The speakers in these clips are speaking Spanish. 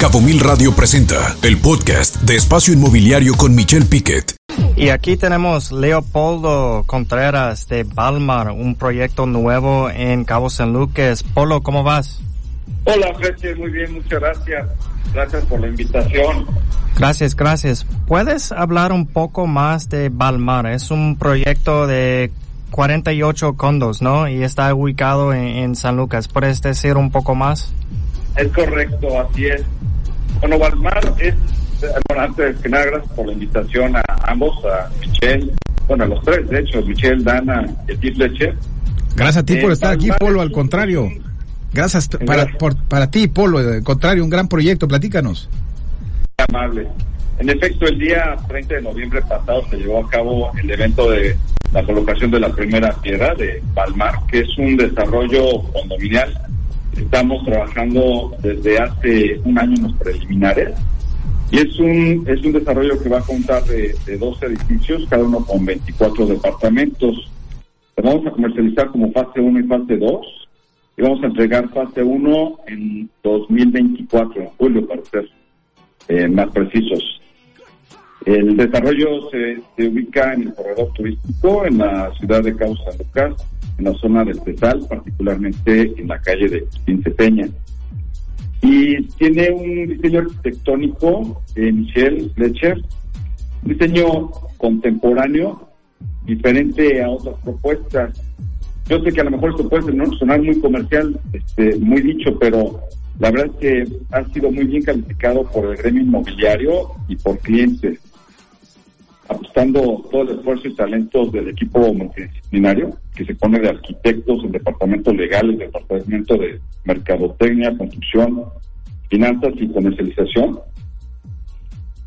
Cabo Mil Radio presenta el podcast de Espacio Inmobiliario con Michelle Piquet. Y aquí tenemos Leopoldo Contreras de Balmar, un proyecto nuevo en Cabo San Lucas. Polo, ¿cómo vas? Hola, Fletcher, muy bien, muchas gracias. Gracias por la invitación. Gracias, gracias. ¿Puedes hablar un poco más de Balmar? Es un proyecto de 48 condos, ¿no? Y está ubicado en, en San Lucas. ¿Puedes decir un poco más? Es correcto, así es. Bueno, Balmar es, bueno, antes que nada, gracias por la invitación a ambos, a Michelle, bueno, a los tres, de hecho, Michelle, Dana y Steve Fletcher. Gracias a ti por Eh, estar aquí, Polo, al contrario. Gracias para, por- para ti, Polo, al contrario, un gran proyecto, platícanos. amable. En efecto, el día 30 de noviembre pasado se llevó a cabo el evento de la colocación de la primera piedra de Palmar, que es un desarrollo condominial. Estamos trabajando desde hace un año en los preliminares y es un es un desarrollo que va a contar de, de 12 edificios, cada uno con 24 departamentos. Lo vamos a comercializar como fase 1 y fase 2 y vamos a entregar fase 1 en 2024, en julio para ser eh, más precisos. El desarrollo se, ubica en el corredor turístico, en la ciudad de Cabo Lucas, en la zona del Tetal, particularmente en la calle de Quince Peña. Y tiene un diseño arquitectónico de Michelle Fletcher, un diseño contemporáneo, diferente a otras propuestas. Yo sé que a lo mejor esto puede sonar muy comercial, este, muy dicho, pero la verdad es que ha sido muy bien calificado por el gremio inmobiliario y por clientes, apostando todo el esfuerzo y talentos del equipo multidisciplinario, que se pone de arquitectos, el departamento legal, el departamento de mercadotecnia, construcción, finanzas y comercialización.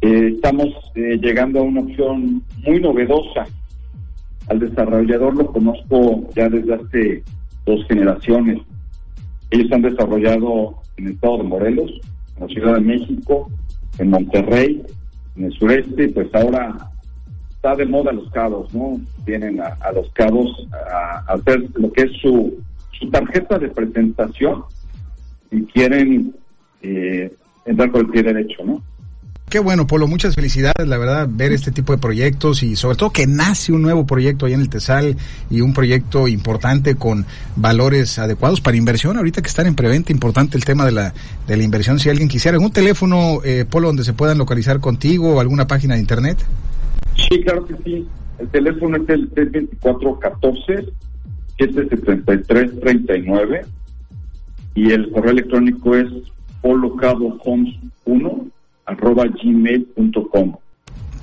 Eh, estamos eh, llegando a una opción muy novedosa. Al desarrollador lo conozco ya desde hace dos generaciones. Ellos han desarrollado en el estado de Morelos, en la Ciudad de México, en Monterrey, en el sureste, pues ahora está de moda los cabos, ¿no? Vienen a, los cabos a, hacer lo que es su, su tarjeta de presentación y quieren eh, entrar por el pie derecho, ¿no? Qué bueno, Polo, muchas felicidades, la verdad, ver este tipo de proyectos y sobre todo que nace un nuevo proyecto ahí en el Tesal y un proyecto importante con valores adecuados para inversión. Ahorita que están en preventa, importante el tema de la, de la inversión. Si alguien quisiera algún teléfono, eh, Polo, donde se puedan localizar contigo o alguna página de internet. Sí, claro que sí. El teléfono es el 324-14, 773-39 y el correo electrónico es polocabohomes1 arroba gmail.com.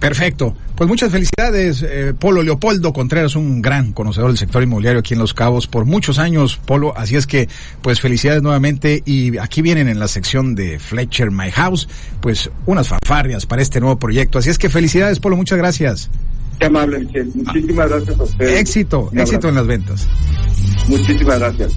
Perfecto. Pues muchas felicidades, eh, Polo Leopoldo Contreras, un gran conocedor del sector inmobiliario aquí en Los Cabos por muchos años, Polo. Así es que, pues felicidades nuevamente. Y aquí vienen en la sección de Fletcher My House, pues unas fanfarrias para este nuevo proyecto. Así es que felicidades, Polo. Muchas gracias. Qué amable, Michelle. Muchísimas gracias a ustedes. Éxito, éxito en las ventas. Muchísimas gracias.